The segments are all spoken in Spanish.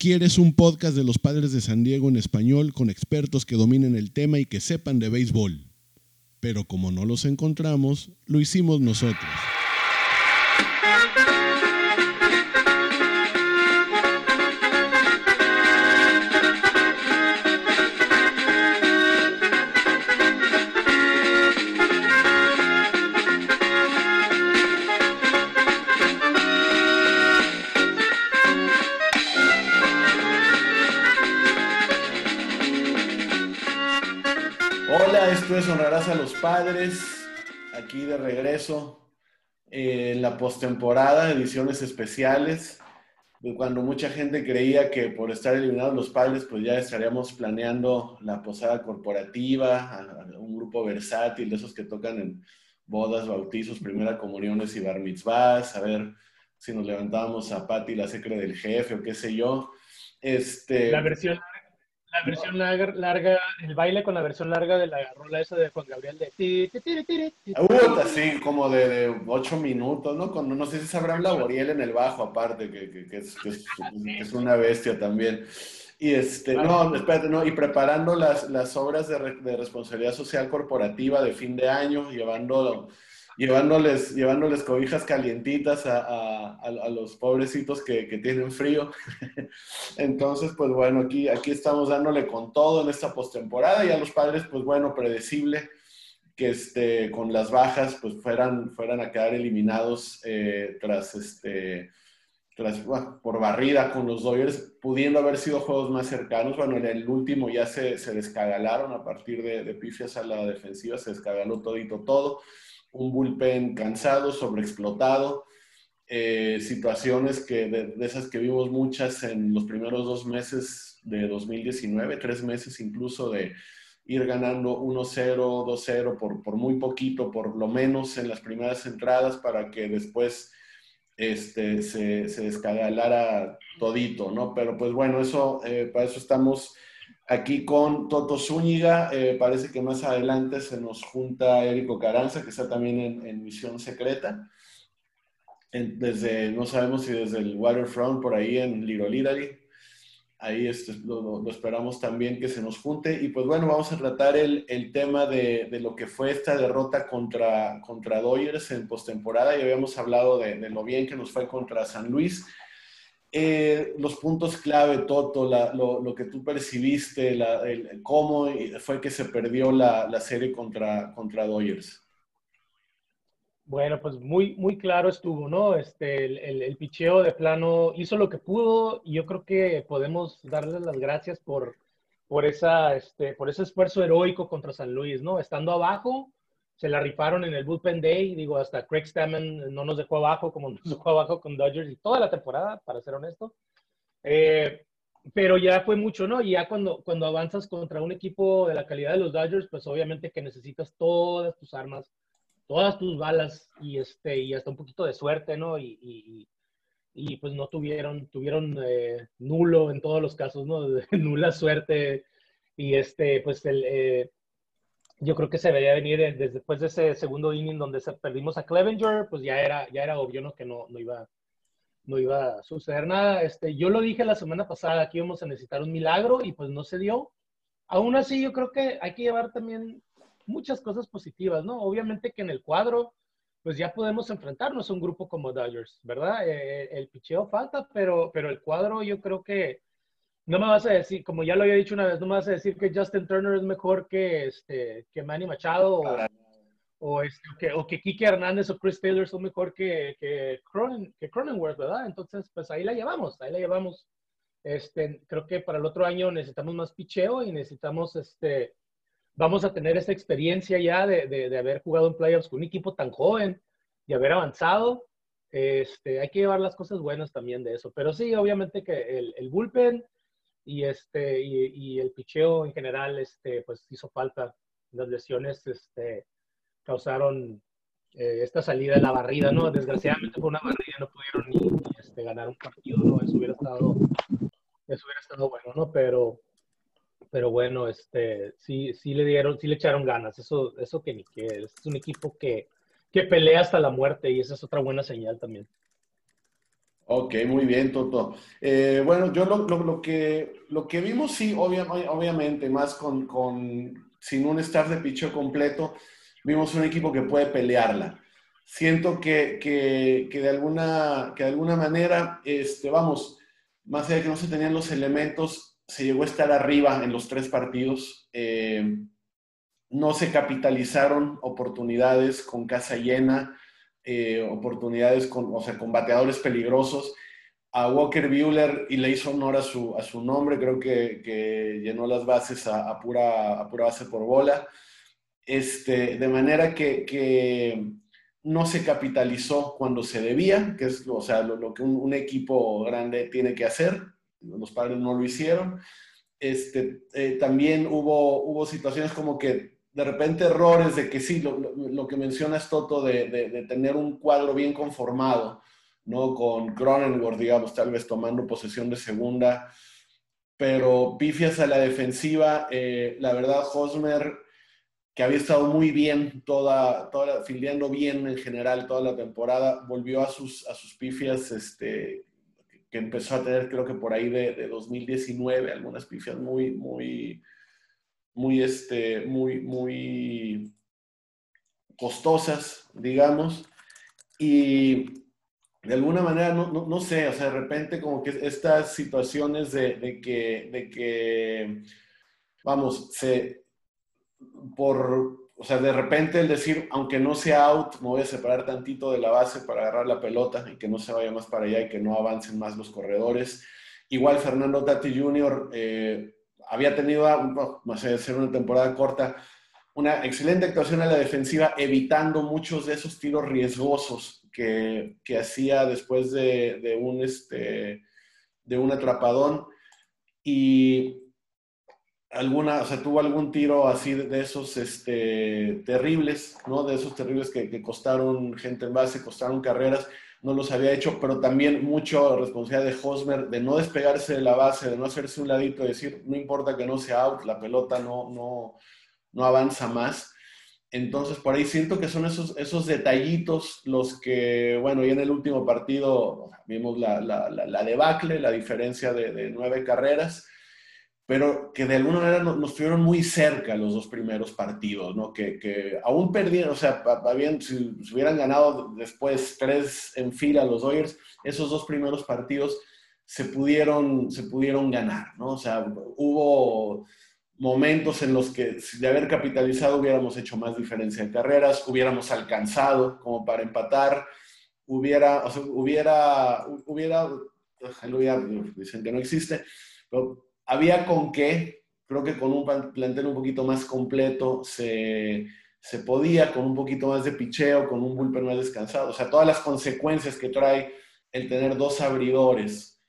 ¿Quieres un podcast de los padres de San Diego en español con expertos que dominen el tema y que sepan de béisbol? Pero como no los encontramos, lo hicimos nosotros. A los padres, aquí de regreso en la postemporada, ediciones especiales, cuando mucha gente creía que por estar eliminados los padres, pues ya estaríamos planeando la posada corporativa, un grupo versátil de esos que tocan en bodas, bautizos, primera comuniones y bar mitzvahs, a ver si nos levantábamos a Pati, la secre del jefe o qué sé yo. Este, la versión la versión larga, el baile con la versión larga de la rola esa de Juan Gabriel de ti, Hubo así como de, ocho minutos, ¿no? Cuando no sé si sabrán la Boriel en el bajo, aparte, que, que, es, es, una bestia también. Y este, no, espérate, no, y preparando las, las obras de, de responsabilidad social corporativa de fin de año, llevando llevándoles, llevándoles cobijas calientitas a, a, los pobrecitos que, que, tienen frío. Entonces, pues bueno, aquí, aquí estamos dándole con todo en esta postemporada y a los padres, pues bueno, predecible que este, con las bajas, pues fueran, fueran a quedar eliminados eh, tras este... Tras, por barrida con los Dodgers, pudiendo haber sido juegos más cercanos. Bueno, en el último ya se, se descagalaron a partir de, de pifias a la defensiva, se descagaló todito todo un bullpen cansado, sobreexplotado, eh, situaciones que de, esas que vimos muchas en los primeros dos meses de 2019, tres meses incluso de ir ganando 1-0, 2-0 por, por muy poquito, por lo menos en las primeras entradas para que después este, se, se descagalara todito, ¿no? Pero pues bueno, eso, eh, para eso estamos aquí con Toto Zúñiga. Eh, parece que más adelante se nos junta Érico Caranza, que está también en, misión secreta. desde, no sabemos si desde el Waterfront, por ahí en Lirolirari. Ahí este, lo, esperamos también que se nos junte. Y pues bueno, vamos a tratar el, el tema de, de, lo que fue esta derrota contra, contra en postemporada. Ya habíamos hablado de, de lo bien que nos fue contra San Luis eh, los puntos clave, Toto, lo, que tú percibiste, cómo fue que se perdió la, serie contra, contra Dodgers. Bueno, pues muy, muy claro estuvo, ¿no? Este, el, el, picheo de plano hizo lo que pudo y yo creo que podemos darles las gracias por, por, esa, este, por ese esfuerzo heroico contra San Luis, ¿no? Estando abajo, se la rifaron en el bullpen day, digo, hasta Craig Stammen no nos dejó abajo como nos dejó abajo con Dodgers y toda la temporada, para ser honesto. Eh, pero ya fue mucho, ¿no? Y ya cuando, cuando avanzas contra un equipo de la calidad de los Dodgers, pues obviamente que necesitas todas tus armas, todas tus balas y, este, y hasta un poquito de suerte, ¿no? Y, y, y pues no tuvieron, tuvieron eh, nulo en todos los casos, ¿no? Nula suerte. Y este, pues el, eh, yo creo que se veía venir desde después de ese segundo inning donde perdimos a Clevenger, pues ya era, ya era obvio ¿no? que no, no, iba, no iba a suceder nada. Este, yo lo dije la semana pasada que íbamos a necesitar un milagro y pues no se dio. Aún así, yo creo que hay que llevar también muchas cosas positivas, ¿no? Obviamente que en el cuadro, pues ya podemos enfrentarnos a un grupo como Dodgers, ¿verdad? Eh, el picheo falta, pero, pero el cuadro yo creo que no me vas a decir, como ya lo había dicho una vez, no me vas a decir que Justin Turner es mejor que, este, que Manny Machado o, o, este, que, o que Kike Hernández o Chris Taylor son mejor que, que, que Cronenworth, ¿verdad? Entonces, pues ahí la llevamos, ahí la llevamos. Este, creo que para el otro año necesitamos más picheo y necesitamos, este, vamos a tener esa experiencia ya de, de, haber jugado en playoffs con un equipo tan joven y haber avanzado. Este, hay que llevar las cosas buenas también de eso. Pero sí, obviamente que el, el bullpen, y, este, y, el picheo en general este, pues hizo falta. Las lesiones este, causaron eh, esta salida de la barrida, ¿no? Desgraciadamente fue una barrida, no pudieron este, ganar un partido, ¿no? Eso hubiera estado, eso hubiera estado bueno, ¿no? Pero, pero bueno, este, sí, sí le dieron, sí le echaron ganas, eso, eso que ni es un equipo que, que pelea hasta la muerte y esa es otra buena señal también. Ok, muy bien, Toto. Eh, bueno, yo lo, que, lo que vimos, sí, obviamente, más con, con, sin un staff de picho completo, vimos un equipo que puede pelearla. Siento que, que, que, de, alguna, que de alguna manera, este, vamos, más allá de que no se tenían los elementos, se llegó a estar arriba en los tres partidos. Eh, no se capitalizaron oportunidades con casa llena eh, oportunidades con, o sea, con bateadores peligrosos. A Walker Buehler y le hizo honor a su, a su nombre, creo que, que llenó las bases a, pura, a pura base por bola. Este, de manera que, que, no se capitalizó cuando se debía, que es o sea, lo, que un, equipo grande tiene que hacer. Los padres no lo hicieron. Este, eh, también hubo, hubo situaciones como que de repente errores de que sí, lo, que mencionas Toto, de, de, tener un cuadro bien conformado, ¿no? Con Cronenworth, digamos, tal vez tomando posesión de segunda, pero pifias a la defensiva, eh, la verdad, Hosmer, que había estado muy bien, toda, toda, filiando bien en general toda la temporada, volvió a sus, a sus pifias, este, que empezó a tener creo que por ahí de, de 2019, algunas pifias muy, muy muy, este, muy, muy costosas, digamos, y de alguna manera, no, no, sé, o sea, de repente como que estas situaciones de, de, que, de que, vamos, se, por, o sea, de repente el decir, aunque no sea out, me voy a separar tantito de la base para agarrar la pelota y que no se vaya más para allá y que no avancen más los corredores. Igual Fernando Tati Jr., eh, había tenido, no sé, ser una temporada corta, una excelente actuación a la defensiva, evitando muchos de esos tiros riesgosos que, que hacía después de, de, un, este, de un atrapadón. Y alguna, o sea, tuvo algún tiro así de, esos este, terribles, ¿no? De esos terribles que, que costaron gente en base, costaron carreras no los había hecho, pero también mucho responsabilidad de Hosmer de no despegarse de la base, de no hacerse un ladito, de decir, no importa que no sea out, la pelota no, no, no avanza más. Entonces, por ahí siento que son esos, esos detallitos los que, bueno, y en el último partido vimos la, la, la, debacle, la diferencia de nueve carreras pero que de alguna manera nos, estuvieron muy cerca los dos primeros partidos, ¿no? Que, que aún perdieron, o sea, bien, si, hubieran ganado después tres en fila los Dodgers, esos dos primeros partidos se pudieron, se pudieron ganar, ¿no? O sea, hubo momentos en los que de haber capitalizado hubiéramos hecho más diferencia en carreras, hubiéramos alcanzado como para empatar, hubiera, o sea, hubiera, hubiera, dicen que no existe, pero había con qué, creo que con un plantel un poquito más completo se, se podía, con un poquito más de picheo, con un bullpen más descansado. O sea, todas las consecuencias que trae el tener dos abridores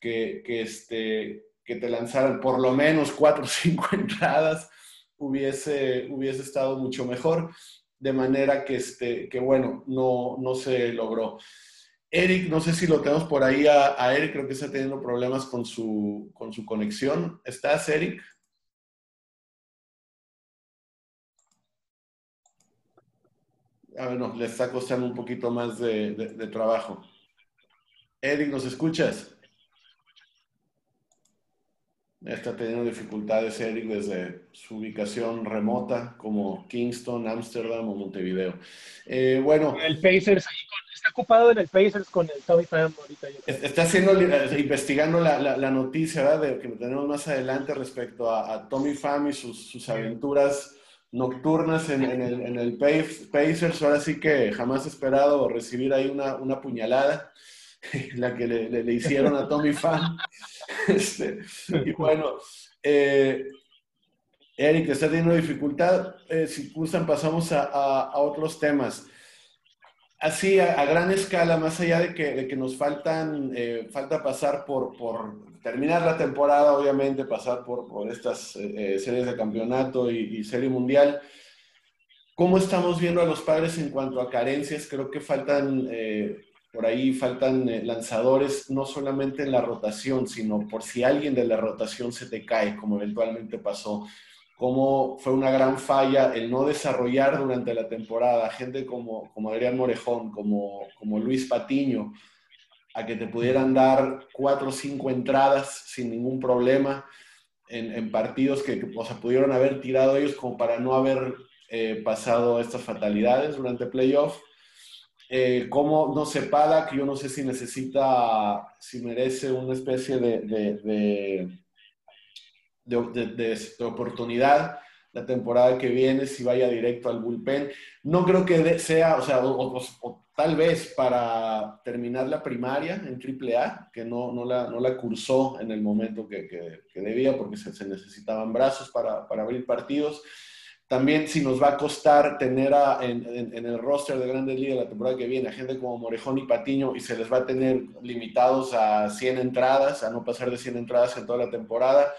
que, que, este, que te lanzaran por lo menos cuatro o cinco entradas, hubiese, hubiese estado mucho mejor. De manera que, este, que bueno, no, no se logró. Eric, no sé si lo tenemos por ahí a, Eric, creo que está teniendo problemas con su, con su conexión. ¿Estás, Eric? A ver, no, le está costando un poquito más de, trabajo. Eric, ¿nos escuchas? Está teniendo dificultades Eric desde su ubicación remota como Kingston, Ámsterdam o Montevideo. Eh, bueno. El Pacers está ocupado en el Pacers con el Tommy Pham ahorita. Está haciendo, eh, investigando la, noticia ¿verdad? de que tenemos más adelante respecto a, Tommy Pham y sus, aventuras nocturnas en, el, en, Pacers. Ahora sí que jamás he esperado recibir ahí una, una puñalada, la que le, hicieron a Tommy Pham. Este, y bueno, eh, Eric, está teniendo dificultad. Eh, si gustan, pasamos a, otros temas. Así, a, gran escala, más allá de que, de que nos faltan, eh, falta pasar por, por, terminar la temporada, obviamente, pasar por, por estas eh, series de campeonato y, serie mundial. ¿Cómo estamos viendo a los padres en cuanto a carencias? Creo que faltan por ahí faltan eh, lanzadores, no solamente en la rotación, sino por si alguien de la rotación se te cae, como eventualmente pasó. Como fue una gran falla el no desarrollar durante la temporada gente como, como Adrián Morejón, como, como Luis Patiño, a que te pudieran dar cuatro o cinco entradas sin ningún problema en, partidos que, o pudieron haber tirado ellos como para no haber eh, pasado estas fatalidades durante playoff. Eh, como, no sé, que yo no sé si necesita, si merece una especie de, de oportunidad la temporada que viene, si vaya directo al bullpen. No creo que sea, o sea, o, tal vez para terminar la primaria en AAA, que no, no, la, no la cursó en el momento que, que, debía, porque se, se, necesitaban brazos para, para, abrir partidos. También si nos va a costar tener en, en, el roster de Grandes Ligas la temporada que viene a gente como Morejón y Patiño y se les va a tener limitados a 100 entradas, a no pasar de 100 entradas en toda la temporada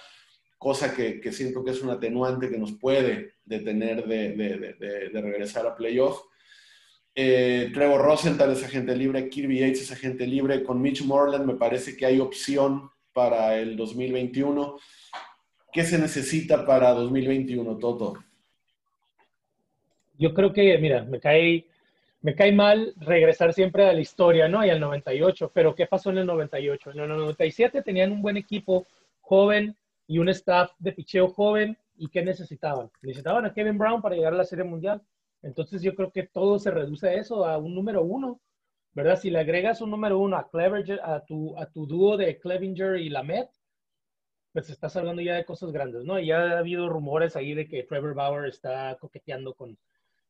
cosa que, siento que es un atenuante que nos puede detener de, de, de, regresar a playoff. Eh, Trevor Rosenthal es agente libre, Kirby Yates es agente libre, con Mitch Moreland me parece que hay opción para el 2021. ¿Qué se necesita para 2021, Toto? Yo creo que, mira, me cae, me cae mal regresar siempre a la historia, ¿no? Y al 98, pero ¿qué pasó en el 98? En el 97 tenían un buen equipo joven, y un staff de picheo joven. ¿Y qué necesitaban? Necesitaban a Kevin Brown para llegar a la Serie Mundial. Entonces yo creo que todo se reduce a eso, a un número uno, ¿verdad? Si le agregas un número uno a, Clevenger, a, tu, a tu dúo de Clevinger y Lamet, pues estás hablando ya de cosas grandes, ¿no? Ya ha habido rumores ahí de que Trevor Bauer está coqueteando con,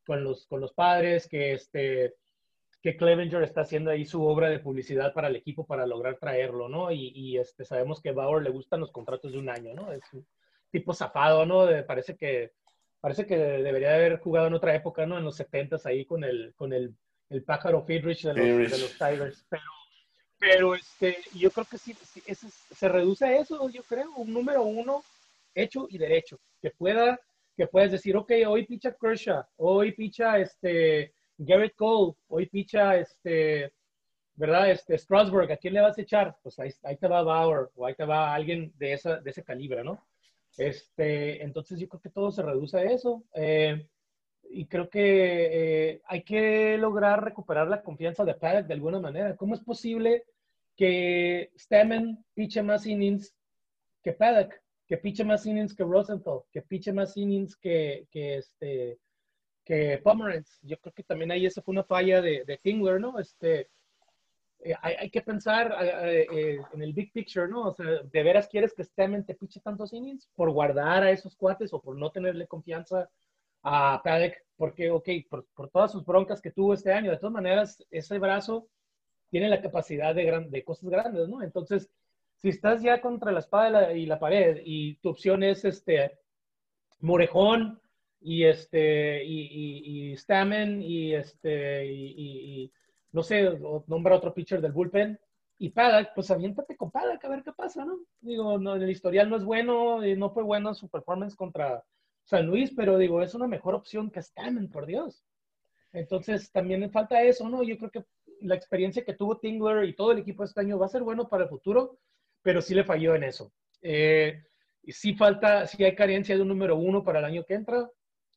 con, los, con los padres, que este, que Clevenger está haciendo ahí su obra de publicidad para el equipo para lograr traerlo, ¿no? Y, este, sabemos que Bauer le gustan los contratos de un año, ¿no? Es un tipo zafado, ¿no? parece que parece que debería haber jugado en otra época, ¿no? En los 70 ahí con el, con el, el pájaro Friedrich de los, de los Tigers. Pero, pero este, yo creo que sí, se reduce a eso, yo creo, un número uno hecho y derecho, que pueda, que puedas decir, ok, hoy picha Kershaw, hoy picha este, Garrett Cole, hoy picha este, ¿verdad? Este, Strasburg, ¿a quién le vas a echar? Pues ahí, te va Bauer o ahí te va alguien de, esa, de ese calibre, ¿no? Este, entonces yo creo que todo se reduce a eso. Eh, y creo que eh, hay que lograr recuperar la confianza de Paddock de alguna manera. ¿Cómo es posible que Stemmen piche más innings que Paddock, que piche más innings que Rosenthal, que piche más innings que, que este, que Pomeranz. Yo creo que también ahí esa fue una falla de, de Tingler, ¿no? Este, eh, hay, hay, que pensar eh, eh, en el big picture, ¿no? O sea, ¿de veras quieres que Stemmen te piche tantos innings por guardar a esos cuates o por no tenerle confianza a Paddock? Porque, ok, por, por, todas sus broncas que tuvo este año, de todas maneras, ese brazo tiene la capacidad de, gran, de cosas grandes, ¿no? Entonces, si estás ya contra la espada y la, pared y tu opción es este Morejón y este y, y, y Stamen y este y, no sé, nombra otro pitcher del bullpen y Paddock, pues aviéntate con Paddock a ver qué pasa, ¿no? Digo, no, el historial no es bueno, no fue bueno su performance contra San Luis, pero digo, es una mejor opción que Stamen, por Dios. Entonces, también falta eso, ¿no? Yo creo que la experiencia que tuvo Tingler y todo el equipo este año va a ser bueno para el futuro, pero sí le falló en eso. Eh, y sí falta, sí hay carencia de un número uno para el año que entra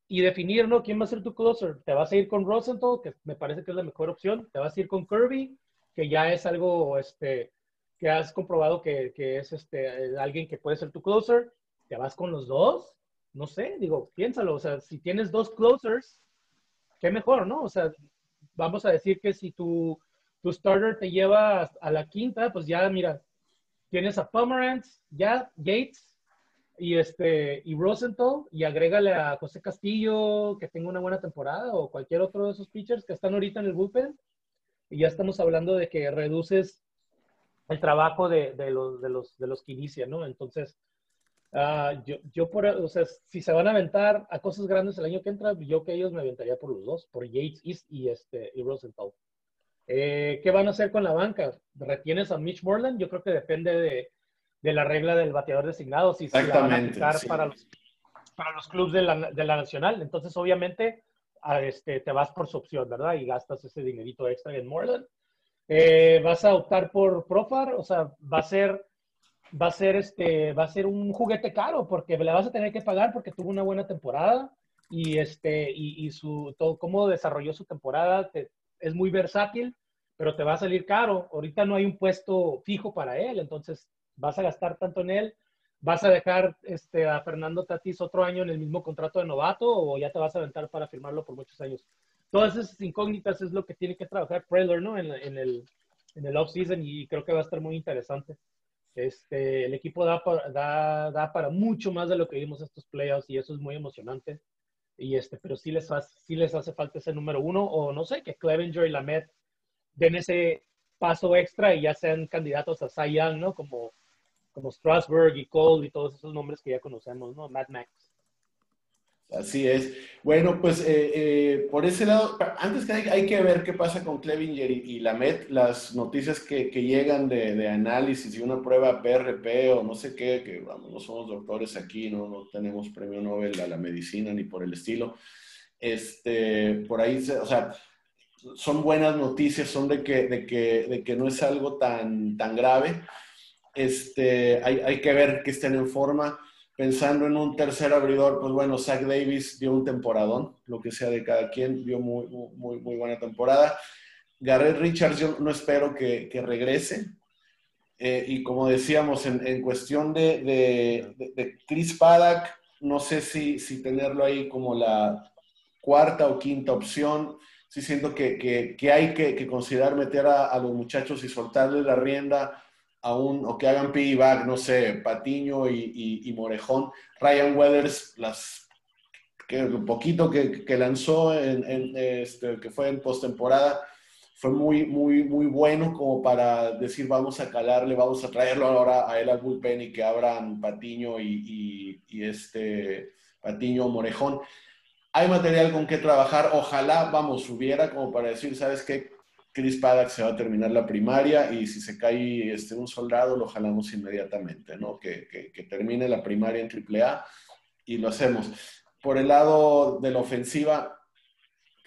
y definir, ¿no? ¿Quién va a ser tu closer? ¿Te vas a ir con Rosenthal, que me parece que es la mejor opción? ¿Te vas a ir con Kirby, que ya es algo, este, que has comprobado que, que es este, alguien que puede ser tu closer? ¿Te vas con los dos? No sé, digo, piénsalo, o sea, si tienes dos closers, qué mejor, ¿no? O sea, vamos a decir que si tu, tu starter te lleva a la quinta, pues ya, mira, tienes a Pomeranz, ya, Gates, y este y Rosenthal y agrégale a José Castillo que tenga una buena temporada o cualquier otro de esos pitchers que están ahorita en el bullpen y ya estamos hablando de que reduces el trabajo de, de los, de, los, de los que inician, ¿no? Entonces, uh, yo, yo por, o sea, si se van a aventar a cosas grandes el año que entra, yo que ellos me aventaría por los dos, por Yates y, este, y Rosenthal. Eh, ¿Qué van a hacer con la banca? ¿Retienes a Mitch Moreland? Yo creo que depende de, de la regla del bateador designado, si se van a aplicar para, los, para los clubes de la, de la nacional. Entonces, obviamente, a este, te vas por su opción, ¿verdad? Y gastas ese dinerito extra en Moreland. Eh, vas a optar por Profar, o sea, va a ser va a ser este va a ser un juguete caro porque le vas a tener que pagar porque tuvo una buena temporada y este y, y su todo cómo desarrolló su temporada es muy versátil pero te va a salir caro. Ahorita no hay un puesto fijo para él, entonces vas a gastar tanto en él. ¿Vas a dejar este, a Fernando Tatis otro año en el mismo contrato de novato o ya te vas a aventar para firmarlo por muchos años? Todas esas incógnitas es lo que tiene que trabajar Preller ¿no? en, en el, en el off-season y creo que va a estar muy interesante. Este, el equipo da para, da, da para mucho más de lo que vimos estos playoffs y eso es muy emocionante. Y este, pero sí les, hace, sí les hace falta ese número uno o no sé, que Clevenger y Lamet den ese paso extra y ya sean candidatos a Cy Young, ¿no? Como, como Strasburg y Cole y todos esos nombres que ya conocemos, ¿no? Mad Max. Así es. Bueno, pues eh, eh, por ese lado, antes que hay, que ver qué pasa con Clevinger y, la Met, las noticias que, llegan de, análisis y una prueba PRP o no sé qué, que vamos, no somos doctores aquí, no, no tenemos premio Nobel a la medicina ni por el estilo. Este, por ahí, o sea, son buenas noticias, son de que, de que, de que no es algo tan, tan grave. Este, hay, que ver que estén en forma pensando en un tercer abridor, pues bueno, Zach Davis dio un temporadón, lo que sea de cada quien, dio muy, buena temporada. Garrett Richards, yo no espero que, regrese. Eh, y como decíamos, en, cuestión de, Chris Paddock, no sé si, si, tenerlo ahí como la cuarta o quinta opción. Sí siento que, hay que, considerar meter a, a los muchachos y soltarles la rienda o que hagan piggyback, no sé, Patiño y, Morejón. Ryan Weathers, las, que, un poquito que, lanzó, en, este, que fue en postemporada, fue muy, muy, muy bueno como para decir, vamos a calarle, vamos a traerlo ahora a él al bullpen y que abran Patiño y, y este Patiño Morejón. Hay material con que trabajar, ojalá, vamos, hubiera como para decir, ¿sabes qué? Chris Paddock se va a terminar la primaria y si se cae este, un soldado lo jalamos inmediatamente, ¿no? Que, que, termine la primaria en AAA y lo hacemos. Por el lado de la ofensiva,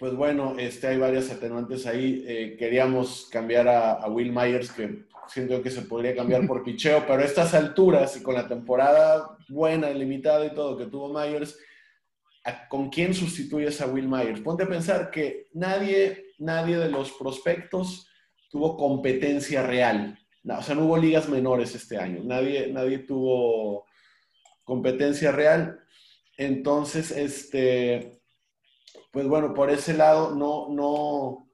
pues bueno, este, hay varias atenuantes ahí. Eh, queríamos cambiar a, Will Myers, que siento que se podría cambiar por picheo, pero a estas alturas y con la temporada buena, limitada y todo que tuvo Myers, ¿con quién sustituyes a Will Myers? Ponte a pensar que nadie nadie de los prospectos tuvo competencia real. o sea, no hubo ligas menores este año. Nadie, nadie tuvo competencia real. Entonces, este, pues bueno, por ese lado no, no,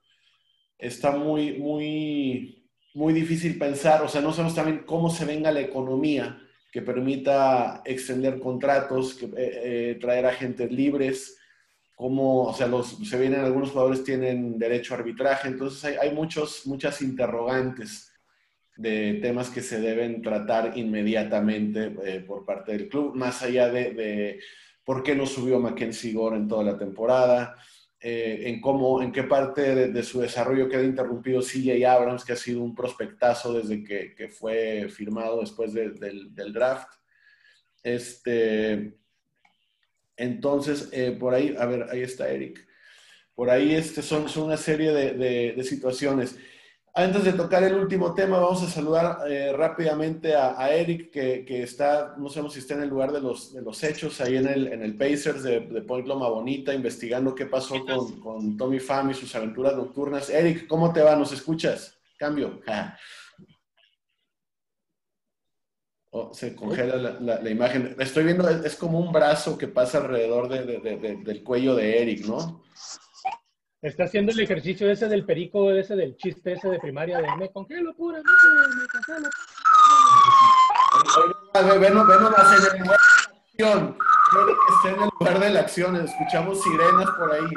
está muy, muy, muy difícil pensar. O sea, no sabemos también cómo se venga la economía que permita extender contratos, que, eh, eh, traer agentes libres cómo, o sea, los, se vienen algunos jugadores tienen derecho a arbitraje, entonces hay, hay muchos, muchas interrogantes de temas que se deben tratar inmediatamente eh, por parte del club, más allá de, de, por qué no subió Mackenzie Gore en toda la temporada, eh, en cómo, en qué parte de, su desarrollo queda interrumpido CJ Abrams, que ha sido un prospectazo desde que, que fue firmado después del, del, draft. Este, entonces, eh, por ahí, a ver, ahí está Eric. Por ahí este, son, son una serie de, situaciones. Antes de tocar el último tema, vamos a saludar eh, rápidamente a, Eric, que, está, no sabemos si está en el lugar de los, de los hechos, ahí en el, en el Pacers de, de Point Loma Bonita, investigando qué pasó con, con Tommy Pham y sus aventuras nocturnas. Eric, ¿cómo te va? ¿Nos escuchas? Cambio. Oh, se congela la, la, imagen. Estoy viendo, es, como un brazo que pasa alrededor de, de, del cuello de Eric, ¿no? Está haciendo el ejercicio ese del perico, ese del chiste ese de primaria, de me congelo pura, me congelo. Ven, ven, en el lugar de la acción. Está en el lugar de la acción. Escuchamos sirenas por ahí.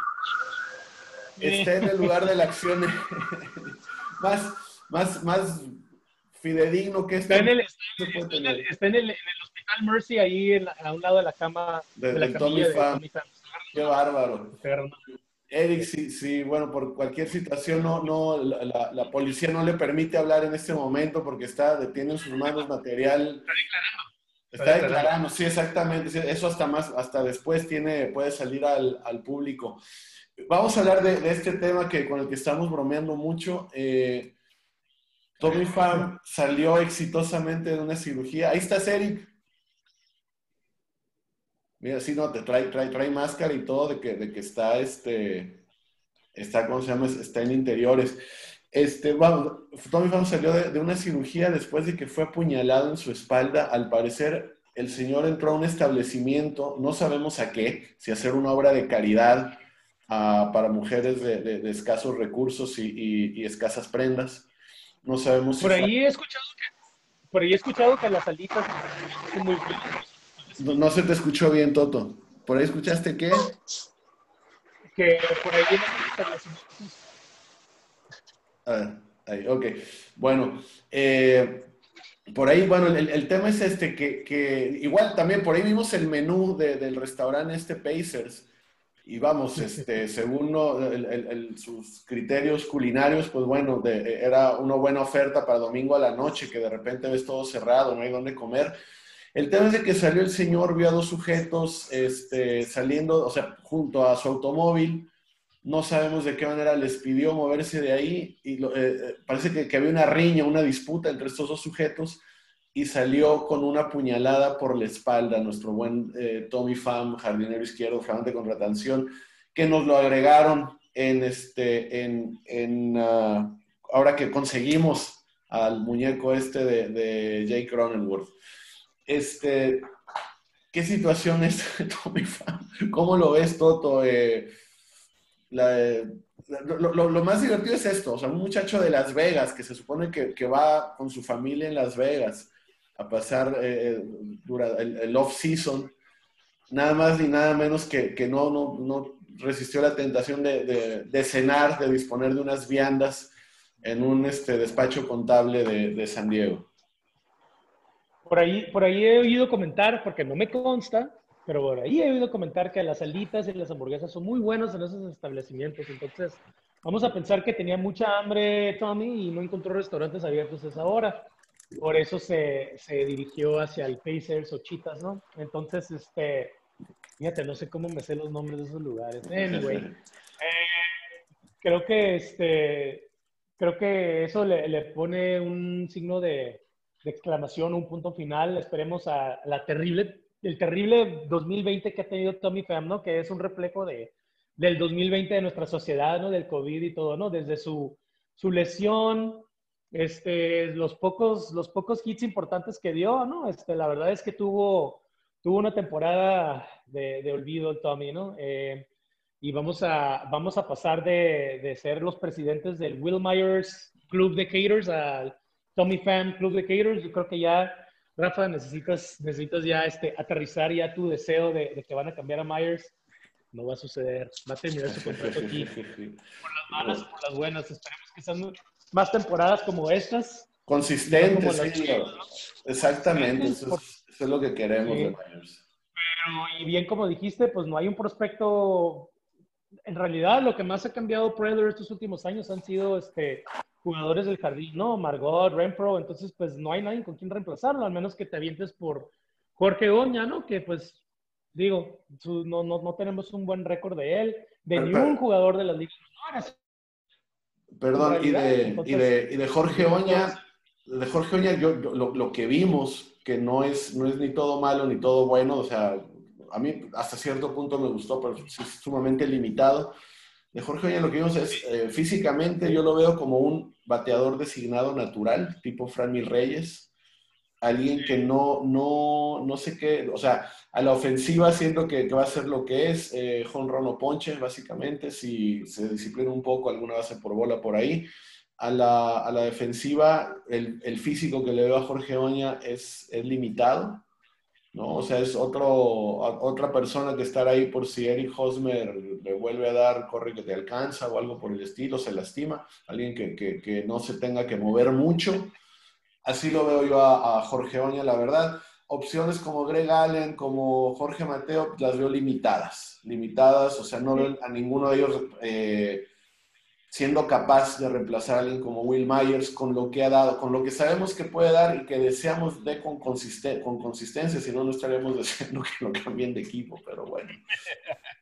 Está en el lugar de la acción. más, más, más fidedigno que está, en el, está, en el, Hospital Mercy, ahí a un lado de la cama de, la Tommy Qué bárbaro. Eric, sí, sí, bueno, por cualquier situación, no, no, la, la, policía no le permite hablar en este momento porque está, tiene en sus manos material. Está declarando. Está, declarando, sí, exactamente. Eso hasta más, hasta después tiene, puede salir al, al público. Vamos a hablar de, de, este tema que, con el que estamos bromeando mucho. Eh, Tommy Pham salió exitosamente de una cirugía. Ahí está Eric. Mira, sí, no, te trae, trae, trae máscara y todo de que, de que está, este, está, ¿cómo se llama? Está en interiores. Este, bueno, Tommy Pham salió de, una cirugía después de que fue apuñalado en su espalda. Al parecer, el señor entró a un establecimiento, no sabemos a qué, si hacer una obra de caridad uh, para mujeres de, escasos recursos y, y, y, escasas prendas. No sabemos por si ahí he escuchado que por ahí he escuchado que las alitas son muy no, no se te escuchó bien, Toto. ¿Por ahí escuchaste qué? Que por ahí en los establecimientos Ah, ahí, ok. Bueno, eh, por ahí, bueno, el, el, tema es este, que, que, igual también por ahí vimos el menú de, del restaurante este Pacers y vamos, este, según no, el, el, sus criterios culinarios, pues bueno, de, era una buena oferta para domingo a la noche, que de repente ves todo cerrado, no hay dónde comer. El tema es de que salió el señor, vio a dos sujetos este, saliendo, o sea, junto a su automóvil, no sabemos de qué manera les pidió moverse de ahí y lo, eh, parece que, que, había una riña, una disputa entre estos dos sujetos y salió con una puñalada por la espalda nuestro buen eh, Tommy Pham, jardinero izquierdo, flamante con retención, que nos lo agregaron en este, en, uh, ahora que conseguimos al muñeco este de, de Jake Cronenworth. Este, ¿Qué situación es Tommy Pham? ¿Cómo lo ves, Toto? Eh, lo, más divertido es esto, o sea, un muchacho de Las Vegas que se supone que va con su familia en Las Vegas a pasar eh, dura, el, el off-season, nada más ni nada menos que, que no, no, no, resistió la tentación de, de, cenar, de disponer de unas viandas en un este, despacho contable de, de San Diego. Por ahí, por ahí he oído comentar, porque no me consta, pero por ahí he oído comentar que las alitas y las hamburguesas son muy buenos en esos establecimientos. Entonces, vamos a pensar que tenía mucha hambre Tommy y no encontró restaurantes abiertos a esa hora. Por eso se, se dirigió hacia el Pacers o Chitas, ¿no? Entonces, este, fíjate, no sé cómo me sé los nombres de esos lugares. Anyway, eh, creo que este, creo que eso le, le pone un signo de, de, exclamación, un punto final. Esperemos a la terrible el terrible 2020 que ha tenido Tommy Pham, ¿no? Que es un reflejo de, del 2020 de nuestra sociedad, ¿no? Del COVID y todo, ¿no? Desde su, su lesión, este, los pocos, los pocos hits importantes que dio, ¿no? Este, la verdad es que tuvo, tuvo una temporada de, de olvido el Tommy, ¿no? Eh, y vamos a, vamos a pasar de, de, ser los presidentes del Will Myers Club de Caters al Tommy Pham Club de Caters. Yo creo que ya Rafa, necesitas, necesitas ya este, aterrizar ya tu deseo de, de, que van a cambiar a Myers. No va a suceder. Va a terminar su contrato aquí. Por las malas o por las buenas. Esperemos que sean más temporadas como estas. Consistentes, no sí, Exactamente. Eso es, eso es, lo que queremos sí. de Myers. Pero, y bien como dijiste, pues no hay un prospecto. En realidad, lo que más ha cambiado Predator estos últimos años han sido este, jugadores del jardín, ¿no? Margot, Renpro, entonces pues no hay nadie con quien reemplazarlo, al menos que te avientes por Jorge Oña, ¿no? Que pues, digo, su, no, no, no, tenemos un buen récord de él, de ningún jugador de las ligas menores. Perdón, y de, y, de, y de, Jorge Oña, de Jorge Oña, yo, yo lo, lo, que vimos, que no es, no es ni todo malo ni todo bueno, o sea, a mí hasta cierto punto me gustó, pero es sumamente limitado. De Jorge Oña lo que vimos es, eh, físicamente yo lo veo como un bateador designado natural, tipo Franny Reyes, alguien que no, no, no sé qué, o sea, a la ofensiva siento que, va a ser lo que es, eh, Run o ponche, básicamente, si se disciplina un poco, alguna base por bola por ahí. A la, a la defensiva, el, el, físico que le veo a Jorge Oña es, es limitado, ¿no? O sea, es otro, otra persona que estar ahí por si Eric Hosmer le vuelve a dar, corre que te alcanza o algo por el estilo, se lastima, alguien que, que no se tenga que mover mucho. Así lo veo yo a, Jorge Oña, la verdad. Opciones como Greg Allen, como Jorge Mateo, las veo limitadas, limitadas, o sea, no veo a ninguno de ellos eh, siendo capaz de reemplazar a alguien como Will Myers con lo que ha dado, con lo que sabemos que puede dar y que deseamos de con, consisten con consistencia, si no, no estaríamos deseando que lo cambien de equipo, pero bueno.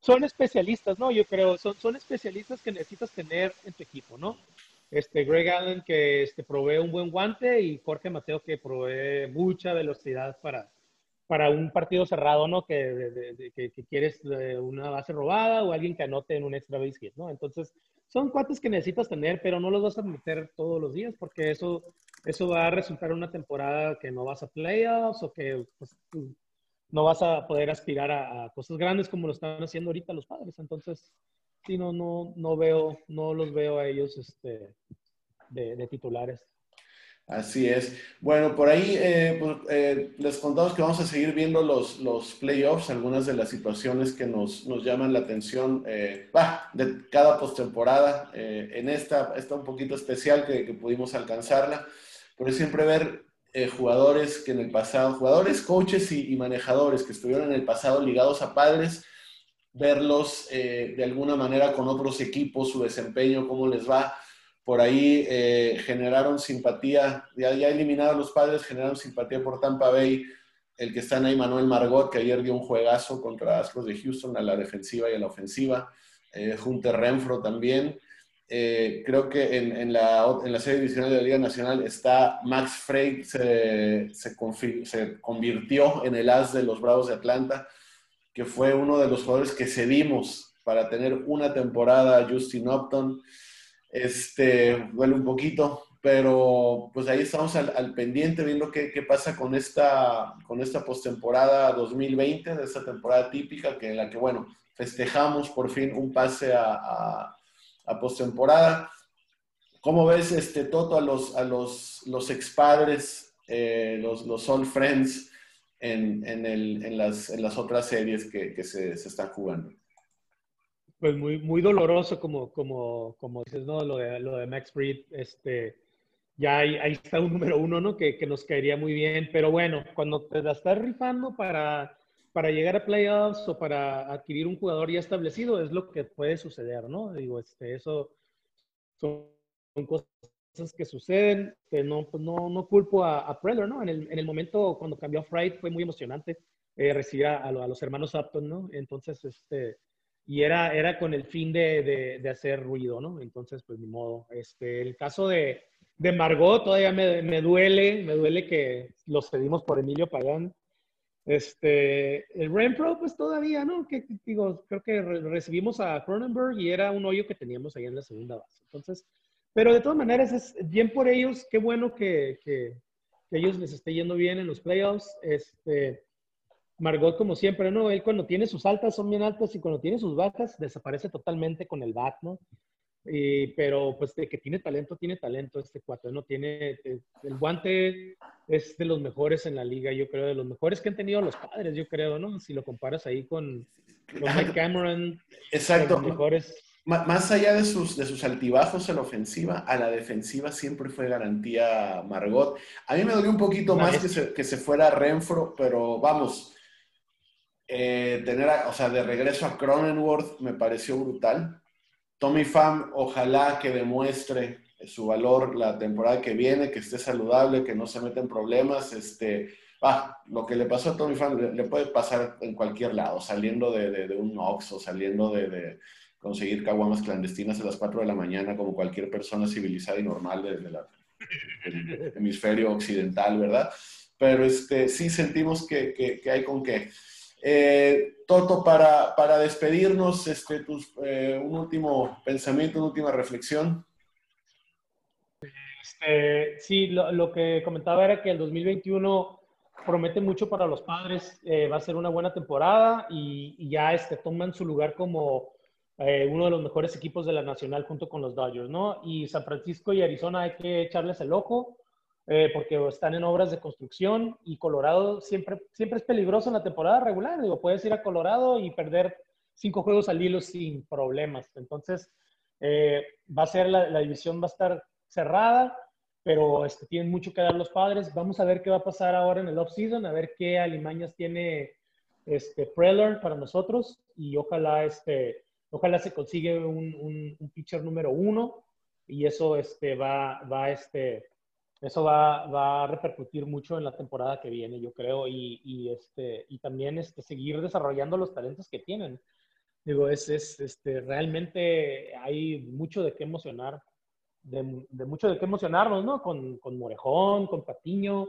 Son especialistas, ¿no? Yo creo, son, son especialistas que necesitas tener en tu equipo, ¿no? Este, Greg Allen que este, provee un buen guante y Jorge Mateo que provee mucha velocidad para, para un partido cerrado, ¿no? Que, que, quieres eh, una base robada o alguien que anote en un extra base hit, ¿no? Entonces, son cuates que necesitas tener, pero no los vas a meter todos los días porque eso, eso va a resultar en una temporada que no vas a playoffs o que pues, no vas a poder aspirar a, cosas grandes como lo están haciendo ahorita los padres. Entonces, no, no, no veo, no los veo a ellos este, de titulares. Así es. Bueno, por ahí eh, pues, eh, les contamos que vamos a seguir viendo los, los playoffs, algunas de las situaciones que nos, nos llaman la atención eh, de cada postemporada. en esta está un poquito especial que, que pudimos alcanzarla, pero siempre ver jugadores que en el pasado, jugadores, coaches y, y, manejadores que estuvieron en el pasado ligados a padres, verlos de alguna manera con otros equipos, su desempeño, cómo les va. Por ahí eh, generaron simpatía, ya, ya los padres, generaron simpatía por Tampa Bay, el que está ahí, Manuel Margot, que ayer dio un juegazo contra Astros de Houston a la defensiva y a la ofensiva, eh, Hunter Renfro también. Eh, creo que en, la, en la serie divisional de la Liga Nacional está Max Frey, se, se, se convirtió en el as de los Bravos de Atlanta, que fue uno de los jugadores que cedimos para tener una temporada Justin Upton. Este, duele un poquito, pero pues ahí estamos al, pendiente viendo qué, qué, pasa con esta, con esta postemporada 2020, de esta temporada típica, que en la que, bueno, festejamos por fin un pase a, a, a postemporada. ¿Cómo ves, este, Toto, a los, a los, los expadres, eh, los, los old friends en, en, el, en, las, en las otras series que, que se, se están jugando? pues muy, muy doloroso, como, como, como dices, ¿no? Lo de, lo de Max Breed, este, ya ahí, ahí, está un número uno, ¿no? Que, que, nos caería muy bien, pero bueno, cuando te la estás rifando para, para llegar a playoffs o para adquirir un jugador ya establecido, es lo que puede suceder, ¿no? Digo, este, eso son, cosas que suceden, que no, pues no, no culpo a, a Preller, ¿no? En el, en el, momento cuando cambió a Fright fue muy emocionante eh, recibir a, a, los hermanos Upton, ¿no? Entonces, este, y era, era con el fin de, de, hacer ruido, ¿no? Entonces, pues ni modo. Este, el caso de, de Margot todavía me, me, duele, me duele que los pedimos por Emilio Pagán. Este, el Renfro, pues todavía, ¿no? Que, digo, creo que recibimos a Cronenberg y era un hoyo que teníamos ahí en la segunda base. Entonces, pero de todas maneras, es bien por ellos, qué bueno que, que, que ellos les esté yendo bien en los playoffs. Este, Margot, como siempre, ¿no? Él cuando tiene sus altas son bien altas y cuando tiene sus bajas desaparece totalmente con el bat, ¿no? pero pues de que tiene talento, tiene talento este cuatro, ¿no? Tiene, eh, el guante es de los mejores en la liga, yo creo, de los mejores que han tenido los padres, yo creo, ¿no? Si lo comparas ahí con, Mike Cameron. Exacto. mejores. Más allá de sus, de sus altibajos en la ofensiva, a la defensiva siempre fue garantía Margot. A mí me dolió un poquito más que se, que se fuera Renfro, pero vamos, eh, tener, o sea, de regreso a Cronenworth me pareció brutal. Tommy Pham, ojalá que demuestre su valor la temporada que viene, que esté saludable, que no se meta en problemas. Este, ah, lo que le pasó a Tommy Pham le, puede pasar en cualquier lado, saliendo de, de, un Ox o saliendo de, de conseguir caguamas clandestinas a las 4 de la mañana, como cualquier persona civilizada y normal del hemisferio occidental, ¿verdad? Pero este, sí sentimos que, que, que hay con qué. Eh, Toto, para, para despedirnos, este, tus, eh, un último pensamiento, una última reflexión. Este, sí, lo, lo, que comentaba era que el 2021 promete mucho para los padres, eh, va a ser una buena temporada y, y ya este, toman su lugar como eh, uno de los mejores equipos de la Nacional junto con los Dodgers, ¿no? Y San Francisco y Arizona hay que echarles el ojo. Eh, porque están en obras de construcción y Colorado siempre, siempre es peligroso en la temporada regular. Digo, puedes ir a Colorado y perder cinco juegos al hilo sin problemas. Entonces, eh, va a ser la, división va a estar cerrada, pero este, tienen mucho que dar los padres. Vamos a ver qué va a pasar ahora en el off-season, a ver qué alimañas tiene este, Preller para nosotros y ojalá, este, ojalá se consigue un, un, pitcher número uno y eso este, va, va este, eso va, va, a repercutir mucho en la temporada que viene, yo creo, y, y, este, y también este, seguir desarrollando los talentos que tienen. Digo, es, es este, realmente hay mucho de qué emocionar, de, de, mucho de qué emocionarnos, ¿no? Con, con Morejón, con Patiño,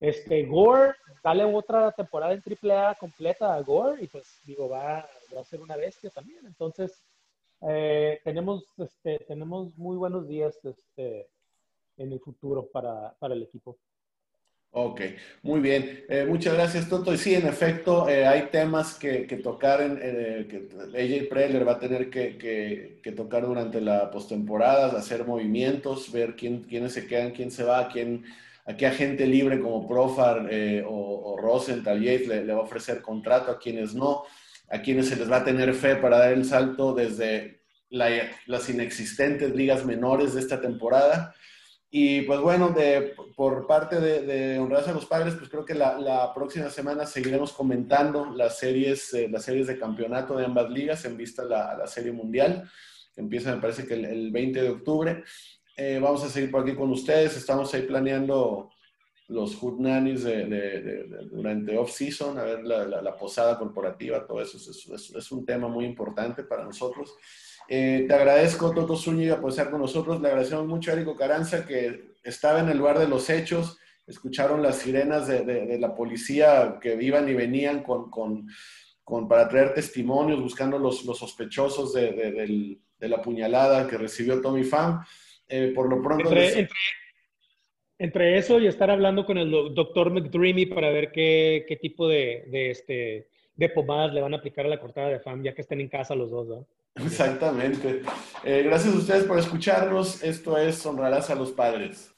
Este, Gore, dale otra temporada en AAA completa a Gore y pues digo, va, a ser una bestia también. Entonces, eh, tenemos, este, tenemos muy buenos días este, en el futuro para, para el equipo. Ok, muy bien. Eh, muchas gracias, Toto. Y sí, en efecto, eh, hay temas que, tocar, en, eh, que AJ Preller va a tener que, tocar durante la postemporada, hacer movimientos, ver quién, quiénes se quedan, quién se va, quién, a qué agente libre como Profar o, o, Rosenthal Yates le, va a ofrecer contrato, a quienes no, a quienes se les va a tener fe para dar el salto desde las inexistentes ligas menores de esta temporada y pues bueno, de, por parte de, de Honradas a los Padres, pues creo que la, la próxima semana seguiremos comentando las series, eh, las series de campeonato de ambas ligas en vista a la, la Serie Mundial, que empieza me parece que el, 20 de octubre. Eh, vamos a seguir por aquí con ustedes, estamos ahí planeando los Hood Nannies de, de, durante off-season, a ver la, la, posada corporativa, todo eso es, es, es un tema muy importante para nosotros. Eh, te agradezco, Toto Zúñiga, por estar con nosotros. Le agradecemos mucho a Érico Caranza, que estaba en el lugar de los hechos. Escucharon las sirenas de, la policía que iban y venían con, con, para traer testimonios, buscando los, los sospechosos de, la puñalada que recibió Tommy Pham. Eh, por lo pronto... Entre, eso y estar hablando con el doctor McDreamy para ver qué, qué tipo de, este, de pomadas le van a aplicar a la cortada de Pham, ya que estén en casa los dos, ¿no? Exactamente. Eh, gracias a ustedes por escucharnos. Esto es Honrarás a los Padres.